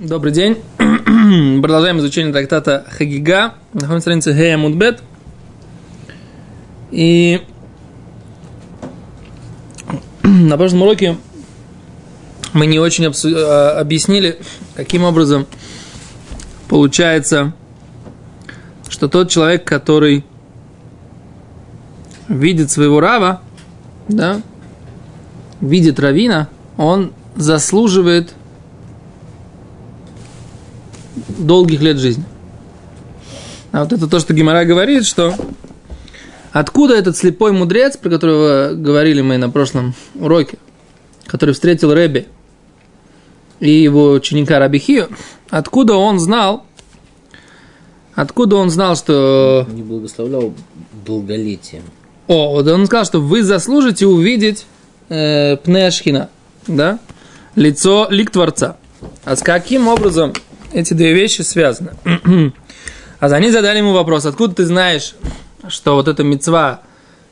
Добрый день. Продолжаем изучение трактата Хагига. Находимся на странице Хея Мудбет. И на прошлом уроке мы не очень обсу- а, объяснили, каким образом получается, что тот человек, который видит своего рава, да, видит равина, он заслуживает долгих лет жизни. А вот это то, что Гимара говорит, что откуда этот слепой мудрец, про которого говорили мы на прошлом уроке, который встретил Рэби и его ученика Рабихию, откуда он знал, откуда он знал, что... Не благословлял долголетием. О, вот он сказал, что вы заслужите увидеть э, Пнешхина, да, лицо, лик Творца. А с каким образом эти две вещи связаны? а они задали ему вопрос, откуда ты знаешь, что вот эта мецва,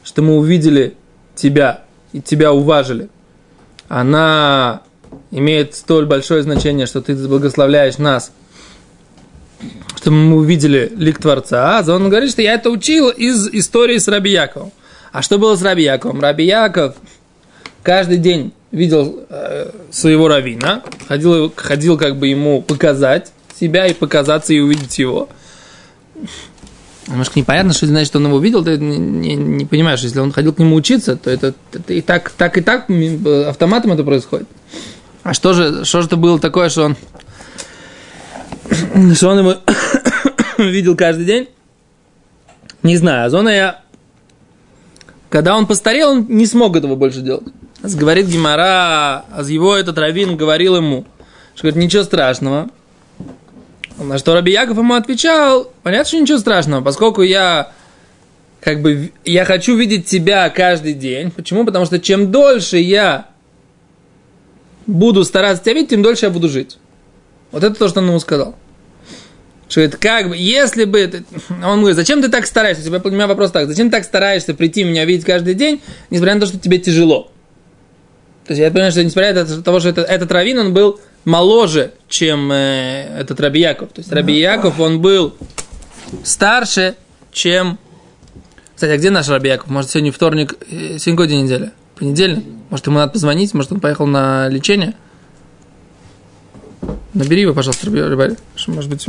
что мы увидели тебя и тебя уважили, она имеет столь большое значение, что ты благословляешь нас, что мы увидели лик Творца. А он говорит, что я это учил из истории с Раби Яковом. А что было с Раби Яковом? Раби Яков каждый день видел э, своего равина, ходил, ходил как бы ему показать себя и показаться и увидеть его. Немножко непонятно, что значит, что он его видел, ты не, не, не понимаешь, если он ходил к нему учиться, то это, это и так, так и так автоматом это происходит. А что же, что же это было такое, что он, что он его видел каждый день? Не знаю. А зона я, когда он постарел, он не смог этого больше делать. Говорит Гимара, а его этот раввин говорил ему, что говорит, ничего страшного. На что Раби Яков ему отвечал, понятно, что ничего страшного, поскольку я как бы я хочу видеть тебя каждый день. Почему? Потому что чем дольше я буду стараться тебя видеть, тем дольше я буду жить. Вот это то, что он ему сказал. Что это как бы, если бы... Он говорит, зачем ты так стараешься? У меня вопрос так. Зачем ты так стараешься прийти меня видеть каждый день, несмотря на то, что тебе тяжело? То есть я понимаю, что несмотря на того, что это, этот раввин, он был моложе, чем э, этот Раби Яков. То есть Раби Яков, он был старше, чем... Кстати, а где наш Раби Яков? Может, сегодня вторник, э, сегодня какой день недели? Понедельник? Может, ему надо позвонить? Может, он поехал на лечение? Набери его, пожалуйста, Раби Может быть...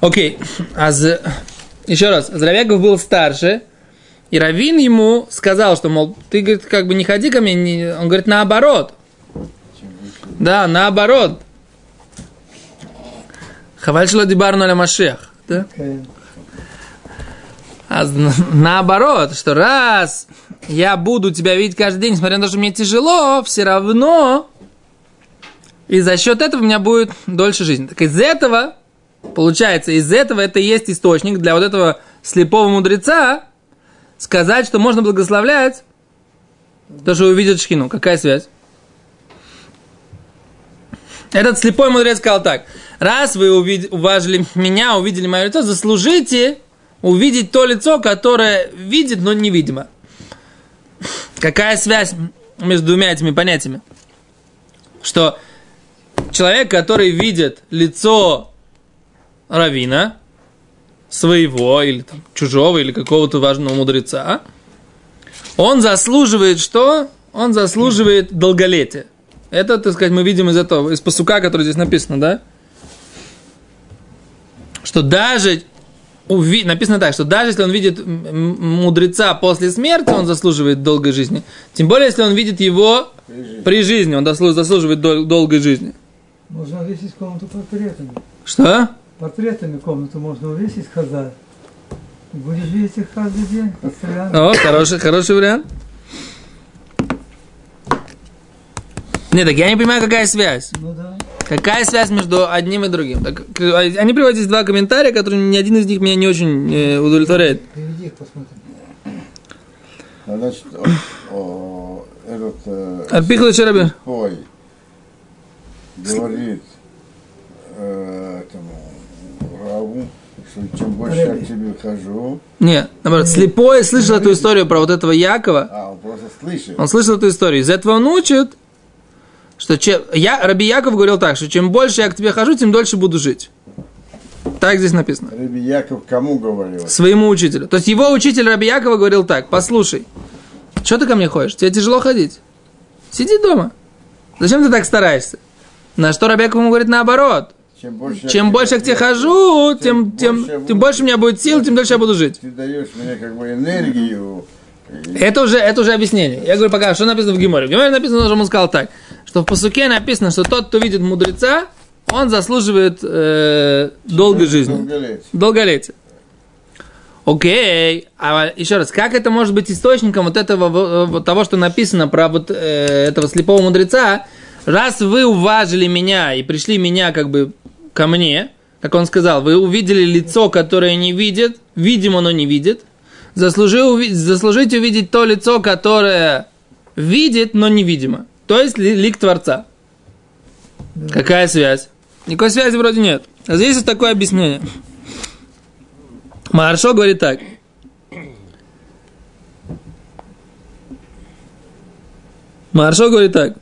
Окей. А за... Еще раз. Раби был старше, и Равин ему сказал, что, мол, ты, говорит, как бы не ходи ко мне. Не... Он говорит, наоборот. Да, наоборот. Хаваль дибарну аля машех. Да? А наоборот, что раз я буду тебя видеть каждый день, несмотря на то, что мне тяжело, все равно и за счет этого у меня будет дольше жизни. Так из этого, получается, из этого это и есть источник для вот этого слепого мудреца сказать, что можно благословлять то, что увидит шхину. Какая связь? Этот слепой мудрец сказал так. Раз вы увидели, уважили меня, увидели мое лицо, заслужите увидеть то лицо, которое видит, но невидимо. Какая связь между двумя этими понятиями? Что человек, который видит лицо равина, своего, или там, чужого, или какого-то важного мудреца, он заслуживает что? Он заслуживает долголетия. Это, так сказать, мы видим из этого, из посука, который здесь написано, да? Что даже уви... написано так, что даже если он видит мудреца после смерти, он заслуживает долгой жизни. Тем более, если он видит его при жизни, при жизни он заслуживает дол- долгой жизни. Можно весить комнату портретами. Что? Портретами комнату можно увесить, хазар. Будешь видеть их каждый день, постоянно. О, хороший, хороший вариант. Нет, так я не понимаю, какая связь. Ну да. Какая связь между одним и другим? Так, они приводят здесь два комментария, которые ни один из них меня не очень э, удовлетворяет. Переведи их, посмотрим. Значит, о, о, этот... Э, Арпихла Чераби. Ой, говорит э, этому Раву, что чем больше я к тебе хожу... Нет, наоборот, слепой слышал эту историю про вот этого Якова. А, он просто слышит. Он слышал эту историю. Из этого он учит, Что чем, я, Раби Яков говорил так, что чем больше я к тебе хожу, тем дольше буду жить. Так здесь написано. Раби Яков кому говорил? Своему учителю. То есть его учитель Раби Якова говорил так, послушай, что ты ко мне ходишь? Тебе тяжело ходить? Сиди дома. Зачем ты так стараешься? На что Раби Яков ему говорит наоборот. Чем больше, Чем больше я к тебе хожу, тем, тем, тем больше у меня будет сил, тем дольше я буду жить. Ты даешь мне как бы энергию. Это уже, это уже объяснение. Я говорю, пока, что написано в Гиморе? В Гиморе написано, что он сказал так, что в Пасуке написано, что тот, кто видит мудреца, он заслуживает э, долгой жизни. долголетие. Долголетие. Окей, а еще раз, как это может быть источником вот этого, вот, вот того, что написано про вот э, этого слепого мудреца? Раз вы уважили меня и пришли меня как бы ко мне, как он сказал, вы увидели лицо, которое не видит, видимо, но не видит, заслужи, уви- заслужите увидеть то лицо, которое видит, но невидимо. То есть ли- лик Творца. Какая связь? Никакой связи вроде нет. А здесь есть такое объяснение. Маршо говорит так. Маршо говорит так.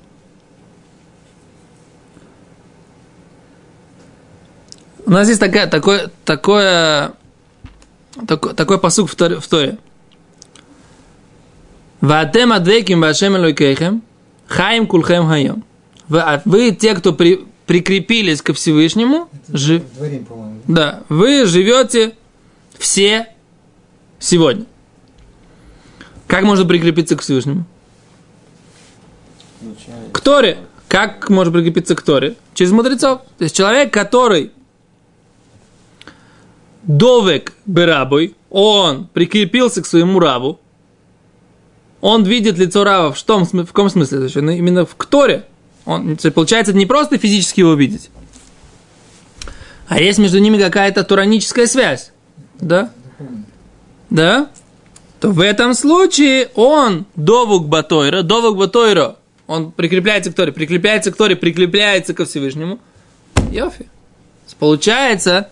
У нас есть такая, такое, такое, такой, такой посук в Торе. Ватем адвеким башем элойкейхем, хаим кулхем хайом. Вы, а вы те, кто при- прикрепились ко Всевышнему, жи- Дворим, да, вы живете все сегодня. Как можно прикрепиться к Всевышнему? К Торе. Как можно прикрепиться к Торе? Через мудрецов. То есть человек, который довек берабой, он прикрепился к своему раву, он видит лицо рава в, том, в каком смысле? То есть он Именно в Торе. Он, получается, это не просто физически его видеть, а есть между ними какая-то тураническая связь. Да? Да? То в этом случае он довук батойра, довук батойра, он прикрепляется к Торе, прикрепляется к Торе, прикрепляется ко Всевышнему. Йофи. Получается,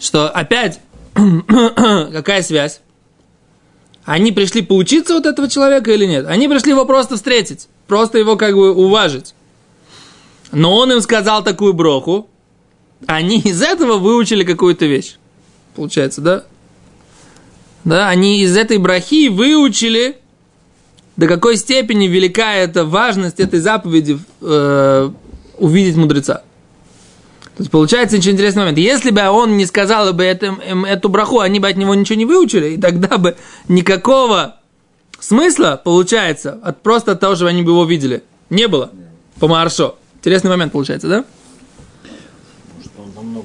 что опять какая связь? Они пришли поучиться вот этого человека или нет? Они пришли его просто встретить, просто его как бы уважить. Но он им сказал такую броху, они из этого выучили какую-то вещь. Получается, да? Да, они из этой брахи выучили, до какой степени велика эта важность этой заповеди э, увидеть мудреца. Есть получается очень интересный момент. Если бы он не сказал бы это, им эту браху, они бы от него ничего не выучили, и тогда бы никакого смысла, получается, от просто от того, что они бы его видели, не было. По Маршо. Интересный момент получается, да? Может, он там ну,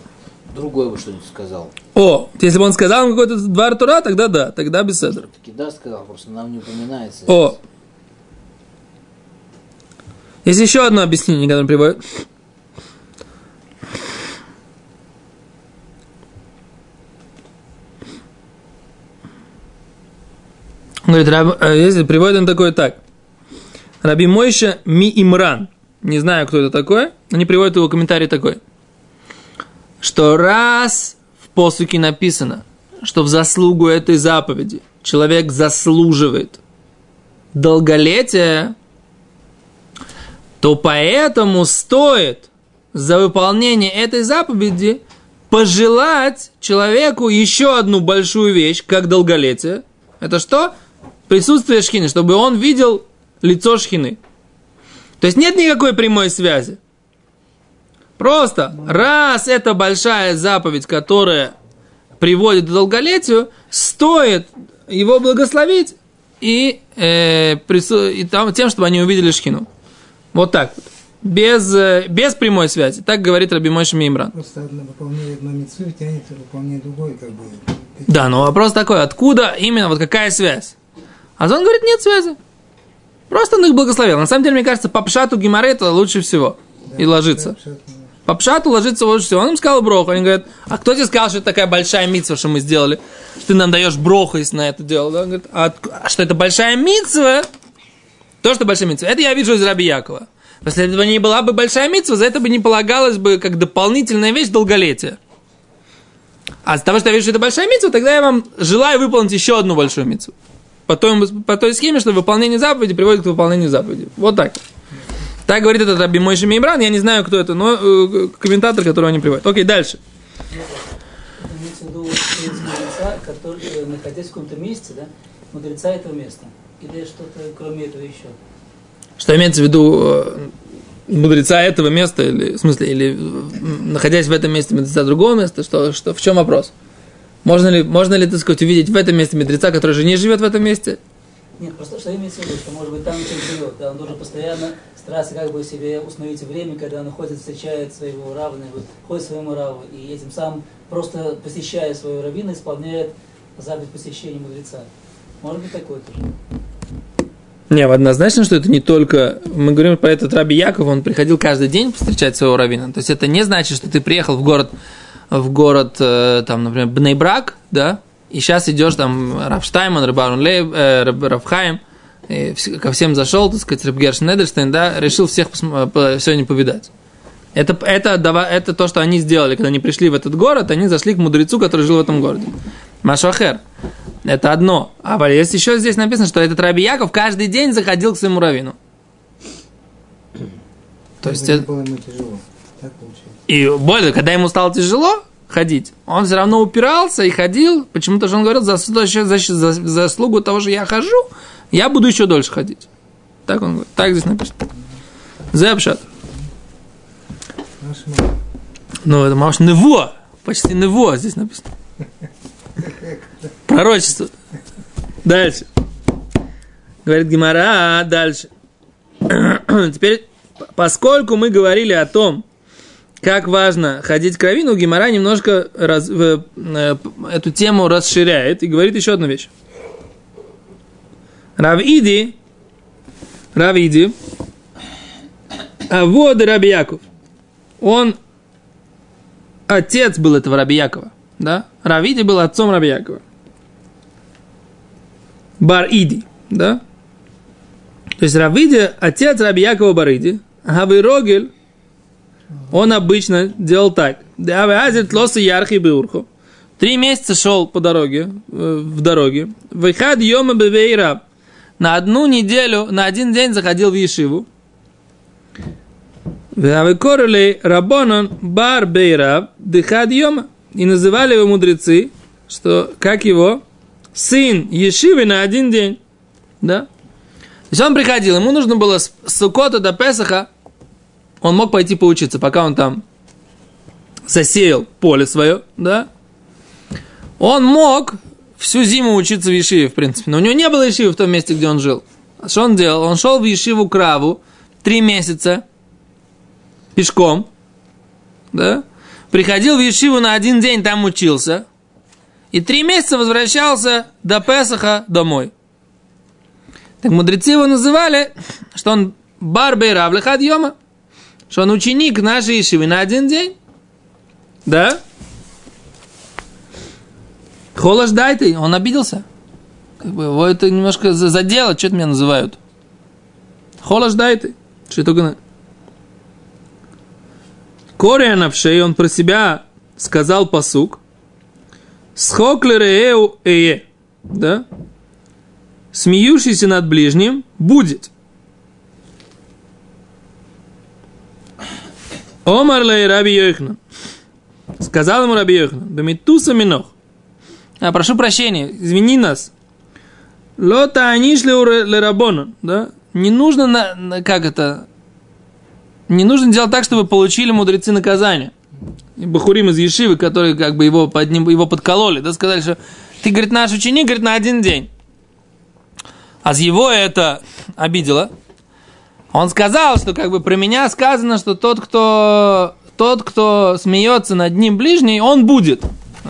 другой бы что-нибудь сказал. О, если бы он сказал какой-то два Тура, тогда да, тогда без седра. Таки да, сказал, просто нам не упоминается. О. Есть еще одно объяснение, которое приводит. Он говорит, раб- э, если приводит он такое так. Раби Мойша Ми Имран. Не знаю, кто это такой. Они приводят его комментарий такой. Что раз в посуке написано, что в заслугу этой заповеди человек заслуживает долголетия, то поэтому стоит за выполнение этой заповеди пожелать человеку еще одну большую вещь, как долголетие. Это что? Присутствие шхины, чтобы он видел лицо шхины. То есть нет никакой прямой связи. Просто раз это большая заповедь, которая приводит к долголетию, стоит его благословить и, э, прису- и там, тем, чтобы они увидели шхину. Вот так вот. Без, э, без прямой связи. Так говорит Раби Мойша Мимран. Просто одно выполнение одной митцвы тянется выполнение другой, как бы. Да, но вопрос такой, откуда именно, вот какая связь? А он говорит, нет связи. Просто он их благословил. На самом деле, мне кажется, по пшату Гимаре это лучше всего. И ложиться. По пшату ложиться лучше всего. Он им сказал броху. Они говорят, а кто тебе сказал, что это такая большая митцва, что мы сделали? Ты нам даешь броху, если на это дело. Да? Он говорит, а, а что это большая митцва? То, что большая митцва. Это я вижу из Раби Якова. Если этого не была бы большая митцва, за это бы не полагалось бы как дополнительная вещь долголетия. А с того, что я вижу, что это большая митцва, тогда я вам желаю выполнить еще одну большую митцву. По той, по той схеме, что выполнение заповеди приводит к выполнению заповеди. Вот так. Так говорит этот Раби Мойши Мейбран, я не знаю, кто это, но э, комментатор, которого они приводят. Окей, дальше. Это имеется в виду принцип мудреца, который, э, находясь в каком-то месте, да, мудреца этого места. Или что-то кроме этого еще. Что имеется в виду э, мудреца этого места, или, в смысле, или находясь в этом месте мудреца другого места, что, что, в чем вопрос? Можно ли, можно ли, так сказать, увидеть в этом месте мудреца, который же не живет в этом месте? Нет, просто что имеется в виду, что может быть там человек живет, да, он должен постоянно стараться как бы себе установить время, когда он ходит, встречает своего равного, ходит своему раву, и этим самым просто посещая своего раввина, исполняет заповедь посещения мудреца. Может быть такое тоже. Не, однозначно, что это не только... Мы говорим про этот Раби Яков, он приходил каждый день встречать своего равина. То есть это не значит, что ты приехал в город, в город, э, там, например, Бнейбрак, да, и сейчас идешь там Рафштайман, Рабарун Лейб, э, Рафхайм, ко всем зашел, так сказать, Рабгерш Недельштейн, да, решил всех по- сегодня повидать. Это, это, это то, что они сделали, когда они пришли в этот город, они зашли к мудрецу, который жил в этом городе. Машахер. Это одно. А есть еще здесь написано, что этот Раби Яков каждый день заходил к своему равину. То есть, это- было ему тяжело. Так получилось. И более, когда ему стало тяжело ходить, он все равно упирался и ходил. Почему-то же он говорил, за, за, за, за заслугу того, что я хожу, я буду еще дольше ходить. Так он говорит. Так здесь написано. Зепшат. Ну, это Маш Нево. Почти Нево здесь написано. Пророчество. Дальше. Говорит Гимара, дальше. Теперь, поскольку мы говорили о том, как важно ходить к раввину, Гимара немножко раз- в- э, эту тему расширяет и говорит еще одну вещь. Равиди, Равиди, а вот Раби Яков, он отец был этого Раби Якова, да? Равиди был отцом Раби Якова. Бар-Иди, да? То есть Равиди, отец Раби Якова Бариди, а Рогель, он обычно делал так. Три месяца шел по дороге, э, в дороге. Выхад йома бевейраб. На одну неделю, на один день заходил в Ешиву. Выкорили Рабонон бар бейраб дыхад йома. И называли его мудрецы, что, как его, сын Ешивы на один день. Да? То есть он приходил, ему нужно было с Сукота до Песаха, он мог пойти поучиться, пока он там засеял поле свое, да? Он мог всю зиму учиться в Ешиве, в принципе, но у него не было Ешивы в том месте, где он жил. А Что он делал? Он шел в Ешиву Краву три месяца пешком, да? Приходил в Ешиву на один день, там учился, и три месяца возвращался до Песаха домой. Так мудрецы его называли, что он барбей равлихад йома, что он ученик нашей Ешивы на один день. Да? Холош дай ты, он обиделся. Как бы его это немножко за- задело, что это меня называют. Холош дай ты. Что только на... Коря навшей, он про себя сказал посук. Схоклереэу эе. Да? Смеющийся над ближним будет. Омар лей Раби Йохна. Сказал ему Раби Йохна. Бемитуса минох. А, прошу прощения, извини нас. Лота анишли лерабона. Да? Не нужно, на, на- как это, не нужно делать так, чтобы получили мудрецы наказание. И Бахурим из Ешивы, которые как бы его, под ним, его подкололи, да, сказали, что ты, говорит, наш ученик, говорит, на один день. А с его это обидело. Он сказал, что как бы про меня сказано, что тот, кто, тот, кто смеется над ним ближний, он будет.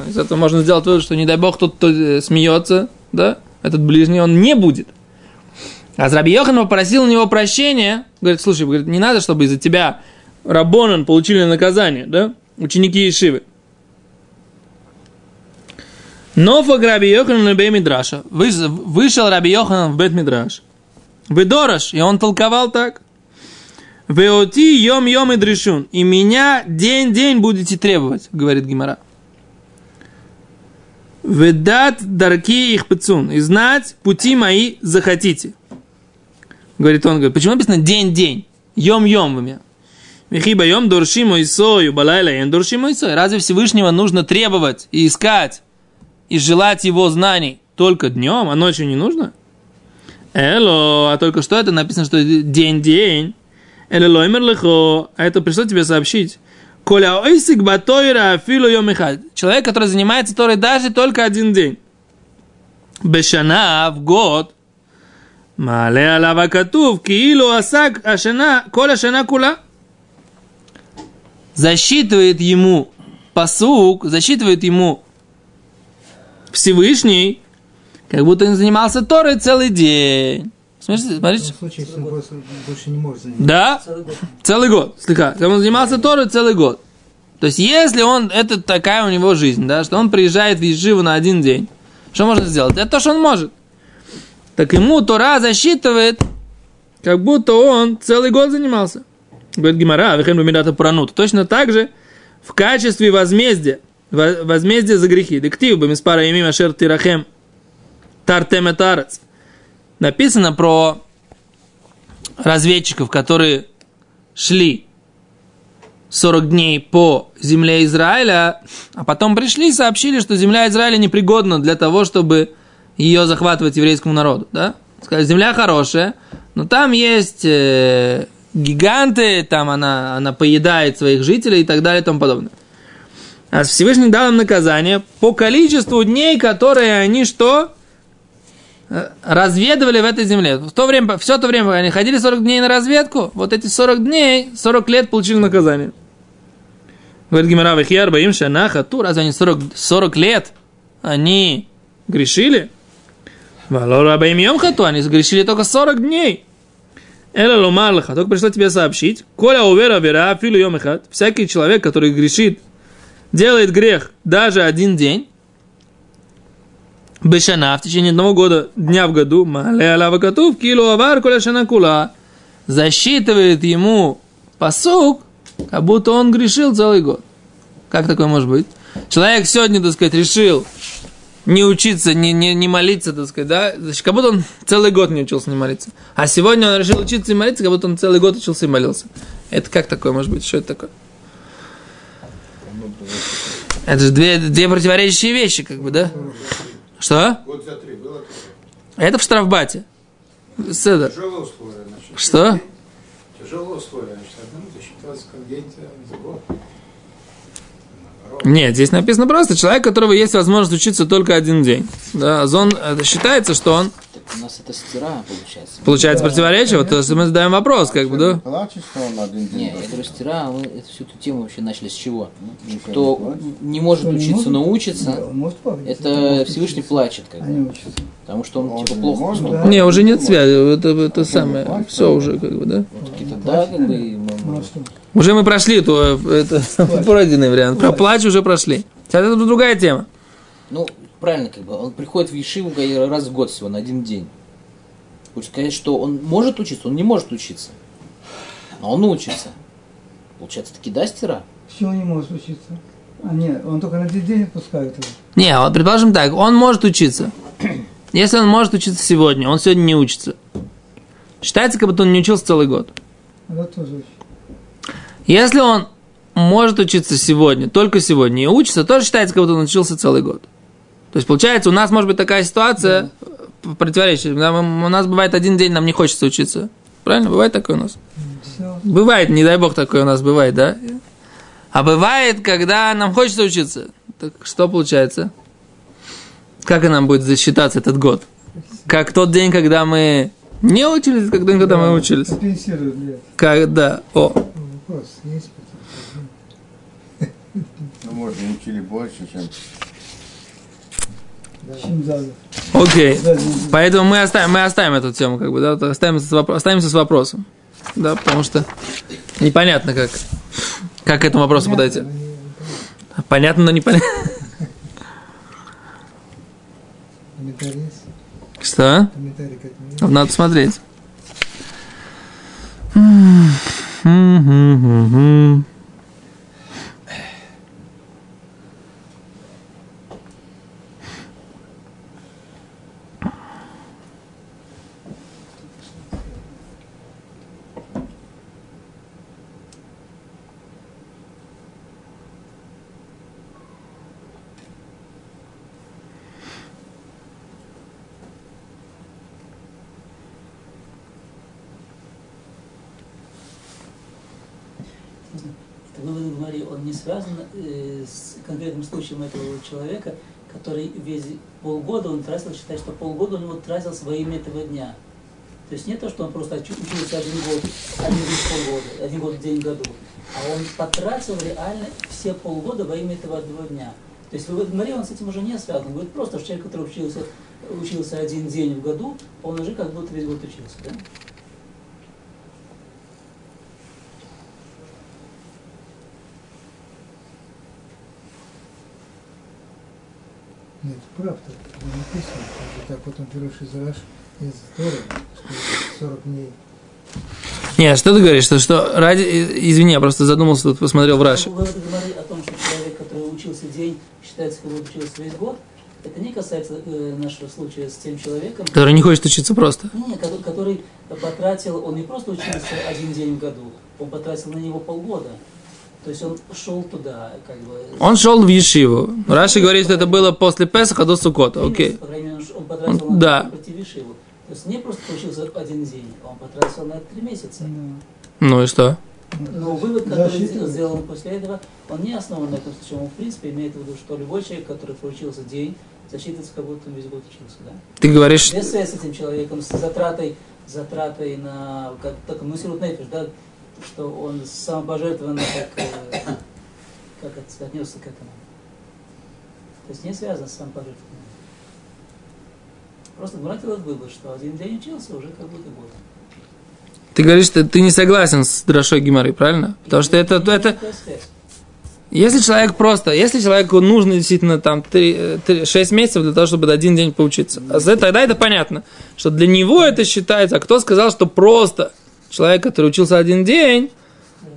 Из этого можно сделать вывод, что не дай бог тот, кто э, смеется, да, этот ближний, он не будет. А Раби Йохан попросил у него прощения. Говорит, слушай, говорит, не надо, чтобы из-за тебя Рабонан получили наказание, да? Ученики Ешивы. Но Раби Йохан на Бей Мидраша. Вышел Раби Йохан в Бет Мидраш. Выдорож, и он толковал так. Веоти йом йом и дрешун. И меня день-день будете требовать, говорит Гимара. Ведат дарки их пецун. И знать пути мои захотите. Говорит он, говорит, почему написано день-день? йом-йомами. Вихиба йом дуршиму исою, балайла ен дуршиму исою. Разве Всевышнего нужно требовать и искать и желать его знаний только днем, а ночью не нужно? Эло, а только что это написано, что день-день. Эле лоймер лихо, а это пришло тебе сообщить. Коля ойсик батойра филу йомихад. Человек, который занимается Торой даже только один день. Бешана в год. Мале алава катув киилу асак ашена коля шена кула. Засчитывает ему посук, засчитывает ему Всевышний как будто он занимался Торой целый день. Смотрите, В смотрите. случае, если он просто больше не может заниматься. Да, Целый год. целый год. Слегка. Он занимался Торой целый год. То есть, если он, это такая у него жизнь, да, что он приезжает в Еживу на один день, что можно сделать? Это то, что он может. Так ему Тора засчитывает, как будто он целый год занимался. Говорит Гимара, вехен бумидата пранут. Точно так же в качестве возмездия, во- возмездия за грехи. Дектив бы миспара имим ашер тирахем тартем этарец. Написано про разведчиков, которые шли 40 дней по земле Израиля, а потом пришли и сообщили, что земля Израиля непригодна для того, чтобы ее захватывать еврейскому народу. Да? Сказали, земля хорошая, но там есть э, гиганты, там она, она поедает своих жителей и так далее и тому подобное. А Всевышний дал им наказание по количеству дней, которые они что? Разведывали в этой земле. В то время, все то время, они ходили 40 дней на разведку, вот эти 40 дней, 40 лет получили наказание. Говорит Гимара, Вахьяр, Баим, Шанаха, Ту, разве они 40, 40 лет, они грешили? Валора Баим Йом Хату, они грешили только 40 дней. Эла Ломарлаха, только пришло тебе сообщить. Коля увера вера, филу Йом Эхат, всякий человек, который грешит, делает грех даже один день, Бешана в течение одного года, дня в году, Мале Алава Катув, Килу Авар Коля Шана Кула, засчитывает ему посук, как будто он грешил целый год. Как такое может быть? Человек сегодня, так сказать, решил не учиться, не, не, не молиться, так сказать, да? Значит, как будто он целый год не учился не молиться. А сегодня он решил учиться и молиться, как будто он целый год учился и молился. Это как такое может быть? Что это такое? Это же две, две противоречащие вещи, как бы, да? Что? Год за три было. Это в штрафбате. Седер. Тяжелое условие, значит. Что? Тяжелое условие, значит, одному как день за год. Нет, здесь написано просто человек, у которого есть возможность учиться только один день. Да, зон, это считается, что он у нас это стира получается. получается противоречие. Вот то есть мы задаем вопрос, как бы, да? Плачет, что он один день Не, я был. говорю, стира, мы эту всю эту тему вообще начали с чего? Ну, Кто не может Кто не учиться, может? но Да, учится, он может плакать, это может Всевышний учиться. плачет, как Они бы. учатся. Потому что он Он типа же плохо. может, да? Не, уже нет связи. Это, это самое. Все уже, как бы, да? какие-то, да, как бы. а? Уже мы прошли то, это пройденный вариант. Про плач уже прошли. Сейчас это другая тема. Ну, правильно, как бы. Он приходит в Ешиву раз в год всего, на один день. Хочешь сказать, что он может учиться, он не может учиться. А он учится. Получается, таки да, стира? Почему он не может учиться? А нет, он только на один день отпускает его. Не, вот предположим так, он может учиться. Если он может учиться сегодня, он сегодня не учится. Считается, как будто он не учился целый год. Это тоже очень. Если он может учиться сегодня, только сегодня, и учится, тоже считается, как будто он учился целый год. То есть, получается, у нас может быть такая ситуация. Да, мы- У нас бывает один день, нам не хочется учиться. Правильно? Бывает такое у нас? Все. Бывает, не дай бог такое у нас бывает, да? А бывает, когда нам хочется учиться. Так что получается? Как и нам будет засчитаться этот год? Как тот день, когда мы не учились, как день, когда мы учились? Когда? О, Вопрос есть? Ну, может, мы учили больше, чем... Окей. день. Поэтому мы оставим, мы оставим эту тему, как бы, да, вот оставим с вопро- оставимся с вопросом. Да, потому что непонятно, как, как к этому вопросу подойти. Понятно, но непонятно. Что? Надо смотреть. М-м-м-м. Это вывод Гмари, он не связан э, с конкретным случаем этого человека, который весь полгода он тратил, считает, что полгода у него тратился во имя этого дня. То есть не то, что он просто учи- учился один год, один день полгода, один год в день в году, а он потратил реально все полгода во имя этого одного дня. То есть вывод Гмари, он с этим уже не связан. Он говорит просто, человек, который учился, учился один день в году, он уже как будто весь год учился. Да? Нет, правда, не написано. Вот так вот он берешь из Раш, из Торы, что 40 дней. Нет, что ты говоришь? Что, что ради... и- Извини, я просто задумался, тут посмотрел в Раши. Вывод Гмари о том, что человек, который учился день, считается, как учился весь год, это не касается э, нашего случая с тем человеком, Который не хочет учиться просто. Не, ко- который потратил, он не просто учился один день в году, он потратил на него полгода. То есть он шел туда, как бы. Он шел в Ешиву. Раши говорит, что это было после Песаха до Сукота. Окей. Он Он- да. то, Ешиву. Есть не просто учился один день, а он потратил на это три месяца. Ну и что? Но вывод, который сделан после этого, он не основан на этом случае. Он, в принципе, имеет в виду, что любой человек, который проучился день, засчитывается, как будто он весь год учился. Да? Ты говоришь, Без связи с этим человеком, с затратой, затратой на, как, так, мусирут нефиш, да, что он самопожертвованно как, э, как это, отнесся к этому. То есть не связано с самопожертвованием. Просто Гмара делает вывод, что один день учился уже как будто год. ты говоришь, что ты не согласен с Драшой Гимары, правильно? Потому что это, это, если человек просто, если человеку нужно действительно там 3, 6 месяцев для того, чтобы один день поучиться, а тогда это понятно, что для него это считается, а кто сказал, что просто человек, который учился один день,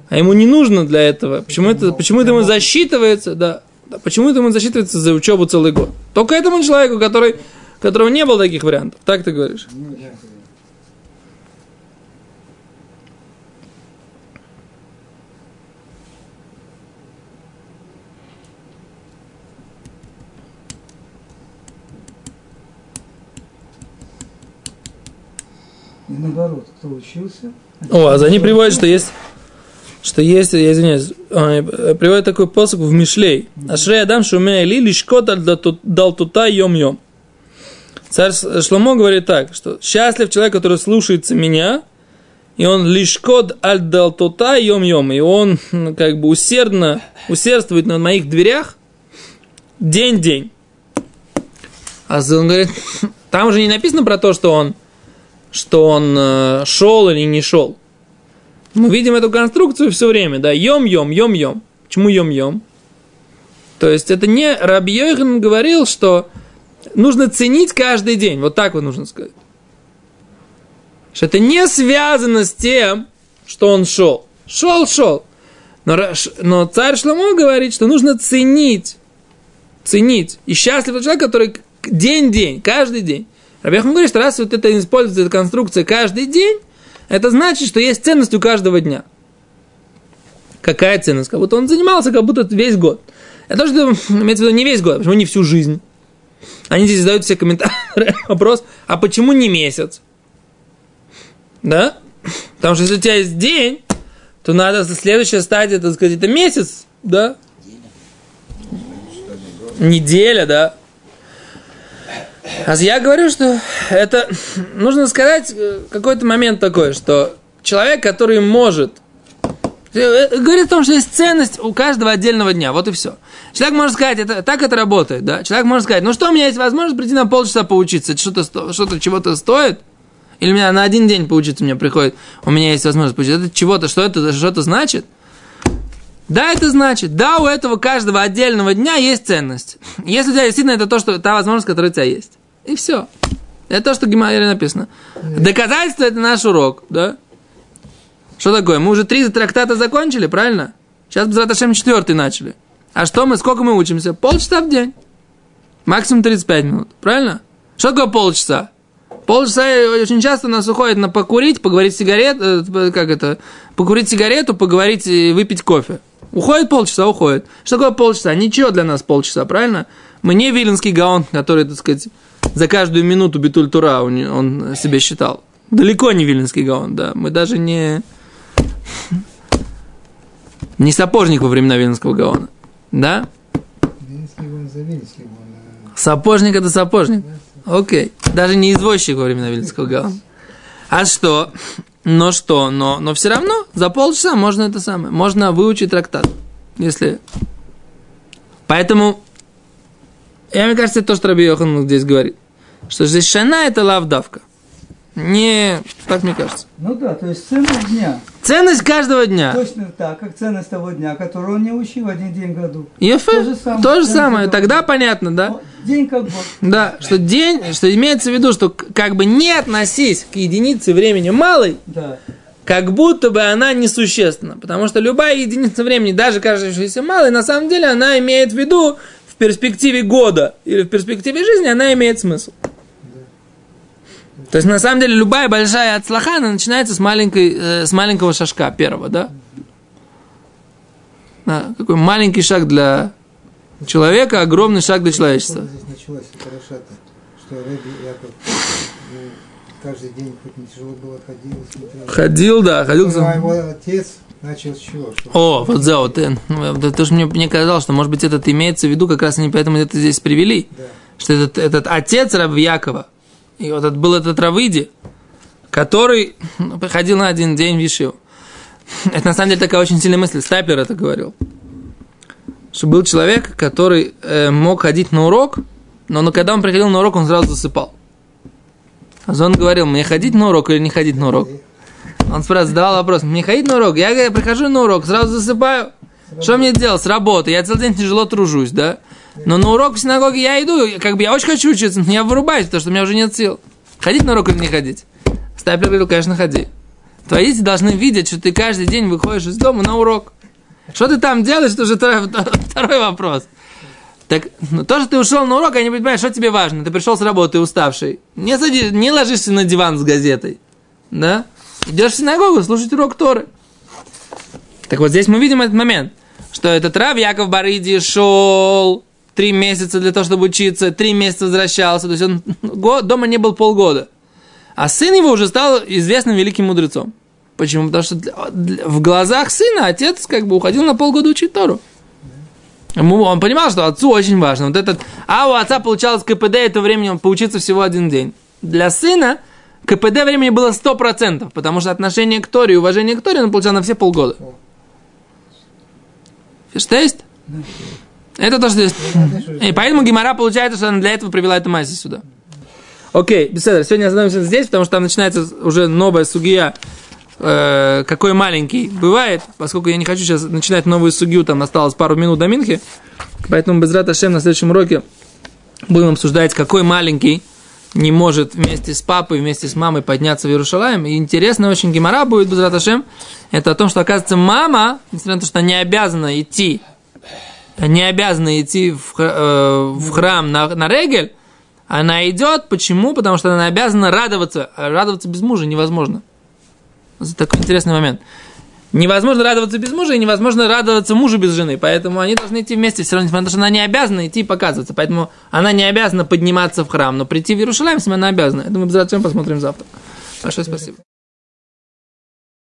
а ему не нужно для этого, почему это, почему это ему засчитывается, да, почему это ему засчитывается за учебу целый год? Только этому человеку, который, которого не было таких вариантов, так ты говоришь? Ну, И наоборот, кто учился, О, а за ним приводят, что есть, что есть, я извиняюсь, э, приводит такой посыл в Мишлей. Ашрей Адам Шумея Ли Лишкот дал тута йом йом. Царь Шломо говорит так, что счастлив человек, который слушается меня, и он лишкот аль дал тута йом йом, и он как бы усердно усердствует на моих дверях день-день. А он говорит, там уже не написано про то, что он что он э, шел или не шел. Мы видим эту конструкцию все время, да, йом-йом, йом-йом. Почему йом-йом? То есть это не Раби Йохан говорил, что нужно ценить каждый день. Вот так вот нужно сказать. Что это не связано с тем, что он шел. Шел, шел. Но, но царь Шломо говорит, что нужно ценить. Ценить. И счастлив человек, который день-день, каждый день. Рабиахан говорит, что раз вот это используется, эта конструкция каждый день, это значит, что есть ценность у каждого дня. Какая ценность? Как будто он занимался, как будто весь год. Это то, что имеется в виду не весь год, а почему не всю жизнь. Они здесь задают все комментарии, вопрос, а почему не месяц? Да? Потому что если у тебя есть день, то надо следующая стадия, так сказать, это месяц, да? Неделя, да. А я говорю, что это нужно сказать э, какой-то момент такой, что человек, который может э, говорит о том, что есть ценность у каждого отдельного дня. Вот и все. Человек может сказать, это, так это работает, да? Человек может сказать, ну что, у меня есть возможность прийти на полчаса поучиться, это что-то, что-то чего-то стоит? Или у меня на один день поучиться мне приходит, у меня есть возможность поучиться. Это чего-то, что это, что-то значит? Да, это значит, да, у этого каждого отдельного дня есть ценность. Если у тебя действительно это то, что та возможность, которая у тебя есть. И все. Это то, что в Гимаре написано. Доказательство это наш урок, да? Что такое? Мы уже три трактата закончили, правильно? Сейчас Бзраташем четвертый начали. А что мы, сколько мы учимся? Полчаса в день. Максимум 35 минут, правильно? Что такое полчаса? Полчаса очень часто нас уходит на покурить, поговорить сигарет, э, как это, покурить сигарету, поговорить и выпить кофе. Уходит полчаса, уходит. Что такое полчаса? Ничего для нас полчаса, правильно? Мы не Виленский гаон, который, так сказать, за каждую минуту битуль тура он, он себе считал. Далеко не Виленский гаон, да. Мы даже не... Не сапожник во времена Вильнского Гаона. Да? Винский он за Винский он. Сапожник это сапожник. Окей. Даже не извозчик во времена Вильнского Гаона. А что? Но что? Но, но все равно за полчаса можно это самое. Можно выучить трактат. Если... Поэтому, я, мне кажется, это то, что Раби Йохан здесь говорит. Что здесь шана это лавдавка. Не, так мне кажется. Ну да, то есть ценность дня. Ценность каждого дня. Точно так, как ценность того дня, который он не учил один день в году. Ефе, То же самое. то же самое. Тогда понятно, да? Ну, День как год. Да, что день, что имеется в виду, что как бы не относись к единице времени малой, Да. как будто бы она несущественна. Потому что любая единица времени, даже кажущаяся малой, на самом деле она имеет в виду в перспективе года или в перспективе жизни, она имеет смысл. То есть, на самом деле, любая большая отслаха, она начинается с, маленькой, э, с маленького шажка первого, да? Да, какой маленький шаг для человека, огромный шаг для человечества. Здесь началась эта Рашата, что Рэби Яков ну, каждый день, хоть не тяжело было, ходил, смотрел. Ходил, да, ходил. Ну, а его отец начал с чего? Что О, вот за вот, э, ну, то, что мне, мне казалось, что, может быть, этот имеется в виду, как раз они поэтому это здесь привели, Да. что этот, этот отец Раб Якова, и вот этот, был этот Равыди, который ну, приходил на один день в Ешиву. Это на самом деле такая очень сильная мысль, Стаплер это говорил. Что был человек, который э, мог ходить на урок, но, но когда он приходил на урок, он сразу засыпал. А он говорил, мне ходить на урок или не ходить на урок? Он спрашивал, задавал вопрос, мне ходить на урок? Я говорю, прихожу на урок, сразу засыпаю. Что мне делать? С работы. Я целый день тяжело тружусь, да? Но на урок в синагоге я иду, как бы я очень хочу учиться, но я вырубаюсь, потому что у меня уже нет сил. Ходить на урок или не ходить? Стапер говорил, конечно, ходи. Твои дети должны видеть, что ты каждый день выходишь из дома на урок. Что ты там делаешь, это уже второй, второй вопрос. Так, ну, то, что ты ушел на урок, они понимают, что тебе важно. Ты пришел с работы уставший. Не, сади, не ложишься на диван с газетой. Да? Идешь в синагогу слушать урок Торы. Так вот здесь мы видим этот момент, что этот Рав Яков Барыди шел три месяца для того, чтобы учиться, три месяца возвращался, то есть он год, дома не был полгода. А сын его уже стал известным великим мудрецом. Почему? Потому что для- для- в глазах сына отец как бы уходил на полгода учить Тору. Ему- Он понимал, что отцу очень важно. Вот этот, а у отца получалось КПД, это времени он всего один день. Для сына КПД времени было 100%, потому что отношение к Торе и уважение к Торе он получал на все полгода. Есть? Это то, что есть. И поэтому Гимара получается, что она для этого привела эту массе сюда. Окей, беседа. Сегодня остановимся здесь, потому что там начинается уже новая сугия, э, какой маленький бывает, поскольку я не хочу сейчас начинать новую сугию, там осталось пару минут до Минхи, поэтому без Раташем на следующем уроке будем обсуждать, какой маленький не может вместе с папой, вместе с мамой подняться в Иерушалаем. И интересно очень гемора будет без Раташем, это о том, что, оказывается, мама, несмотря на то, что она не обязана идти, не обязана идти в, э, в храм на, на Регель, она идет. Почему? Потому что она обязана радоваться. А радоваться без мужа невозможно. Это такой интересный момент. Невозможно радоваться без мужа, и невозможно радоваться мужу без жены. Поэтому они должны идти вместе все равно, то, что она не обязана идти и показываться. Поэтому она не обязана подниматься в храм, но прийти в Иерушалаем, если она обязана. Это мы обязательно посмотрим завтра. Большое спасибо.